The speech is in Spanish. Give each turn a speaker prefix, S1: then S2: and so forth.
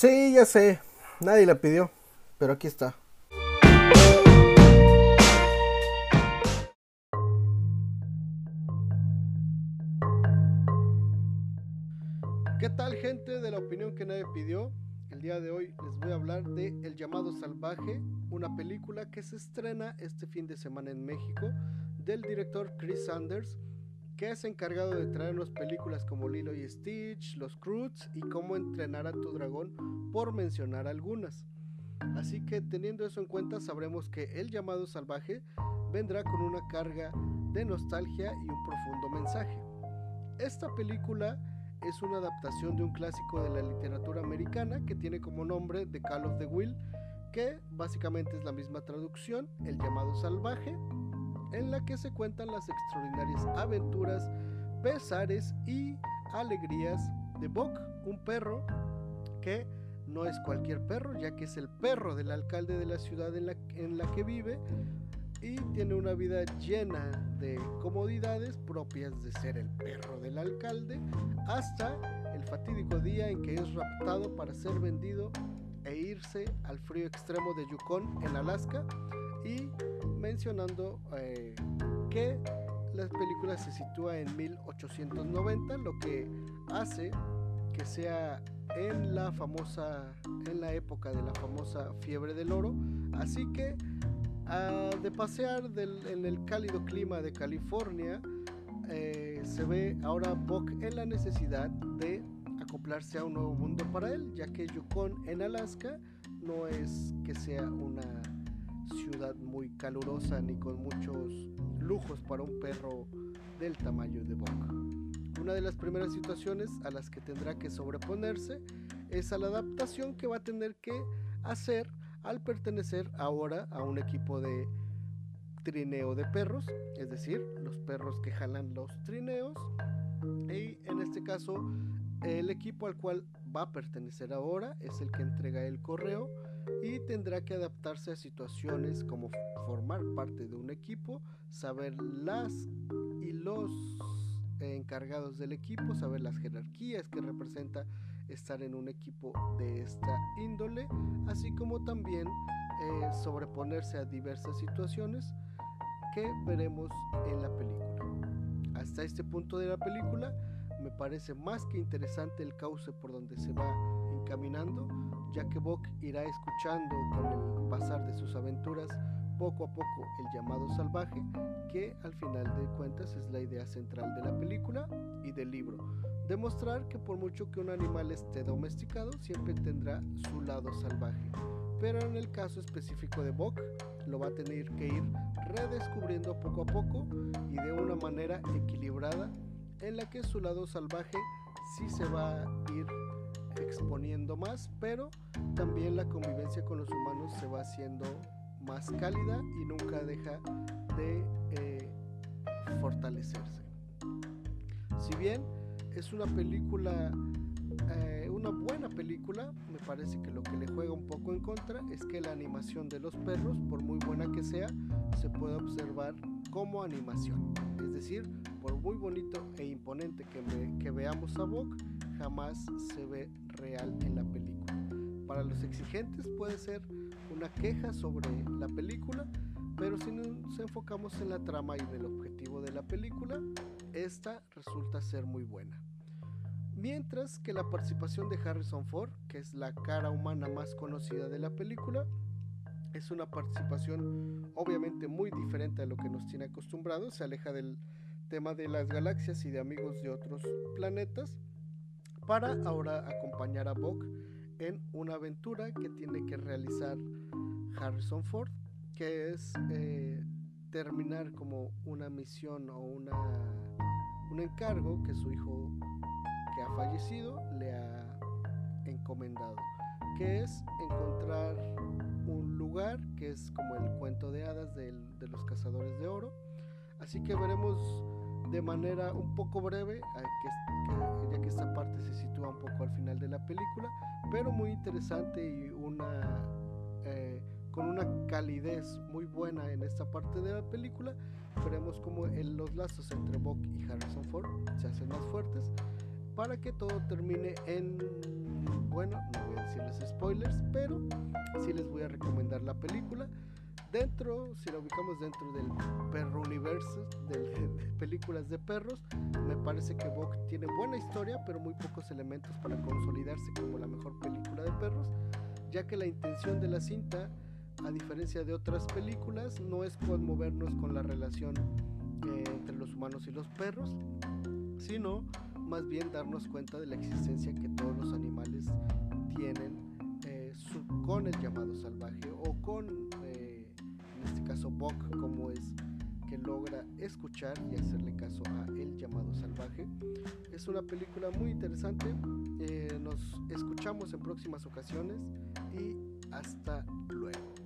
S1: Sí, ya sé, nadie la pidió, pero aquí está. ¿Qué tal gente de la opinión que nadie pidió? El día de hoy les voy a hablar de El llamado salvaje, una película que se estrena este fin de semana en México del director Chris Sanders, que es encargado de traernos películas como Lilo y Stitch, Los Croods y Cómo entrenar a tu dragón, por mencionar algunas. Así que teniendo eso en cuenta sabremos que El llamado salvaje vendrá con una carga de nostalgia y un profundo mensaje. Esta película es una adaptación de un clásico de la literatura americana que tiene como nombre The Call of the Will, que básicamente es la misma traducción, el llamado salvaje, en la que se cuentan las extraordinarias aventuras, pesares y alegrías de Buck, un perro que no es cualquier perro, ya que es el perro del alcalde de la ciudad en la, en la que vive y tiene una vida llena de comodidades propias de ser el perro del alcalde, hasta el fatídico día en que es raptado para ser vendido e irse al frío extremo de Yukon en Alaska y mencionando eh, que la película se sitúa en 1890, lo que hace que sea en la famosa, en la época de la famosa fiebre del oro, así que de pasear en el cálido clima de California, eh, se ve ahora Buck en la necesidad de acoplarse a un nuevo mundo para él, ya que Yukon en Alaska no es que sea una ciudad muy calurosa ni con muchos lujos para un perro del tamaño de Buck. Una de las primeras situaciones a las que tendrá que sobreponerse es a la adaptación que va a tener que hacer al pertenecer ahora a un equipo de trineo de perros, es decir, los perros que jalan los trineos. Y en este caso, el equipo al cual va a pertenecer ahora es el que entrega el correo y tendrá que adaptarse a situaciones como formar parte de un equipo, saber las y los encargados del equipo, saber las jerarquías que representa estar en un equipo de esta índole, así como también eh, sobreponerse a diversas situaciones que veremos en la película. Hasta este punto de la película me parece más que interesante el cauce por donde se va encaminando, ya que Buck irá escuchando con el pasar de sus aventuras poco a poco el llamado salvaje, que al final de cuentas es la idea central de la película y del libro. Demostrar que por mucho que un animal esté domesticado, siempre tendrá su lado salvaje. Pero en el caso específico de Buck, lo va a tener que ir redescubriendo poco a poco y de una manera equilibrada en la que su lado salvaje sí se va a ir exponiendo más, pero también la convivencia con los humanos se va haciendo más cálida y nunca deja de eh, fortalecerse. Si bien es una película, película, me parece que lo que le juega un poco en contra es que la animación de los perros, por muy buena que sea, se puede observar como animación. Es decir, por muy bonito e imponente que, que veamos a Bok, jamás se ve real en la película. Para los exigentes puede ser una queja sobre la película, pero si nos enfocamos en la trama y en el objetivo de la película, esta resulta ser muy buena. Mientras que la participación de Harrison Ford, que es la cara humana más conocida de la película, es una participación obviamente muy diferente a lo que nos tiene acostumbrados, se aleja del tema de las galaxias y de amigos de otros planetas, para ahora acompañar a Buck en una aventura que tiene que realizar Harrison Ford, que es eh, terminar como una misión o una, un encargo que su hijo que ha fallecido le ha encomendado, que es encontrar un lugar que es como el cuento de hadas de los cazadores de oro. Así que veremos de manera un poco breve, ya que esta parte se sitúa un poco al final de la película, pero muy interesante y una eh, con una calidez muy buena en esta parte de la película. Veremos cómo los lazos entre Buck y Harrison Ford se hacen más fuertes para que todo termine en bueno, no voy a decirles spoilers, pero sí les voy a recomendar la película. Dentro, si la ubicamos dentro del perro universo, de, películas de perros, me parece que Vogue tiene buena historia, pero muy pocos elementos para consolidarse como la mejor película de perros, ya que la intención de la cinta, a diferencia de otras películas, no es conmovernos con la relación eh, entre los humanos y los perros, sino más bien darnos cuenta de la existencia que todos los animales tienen eh, con el llamado salvaje o con en este caso Buck, como es que logra escuchar y hacerle caso a El llamado salvaje. Es una película muy interesante, eh, nos escuchamos en próximas ocasiones y hasta luego.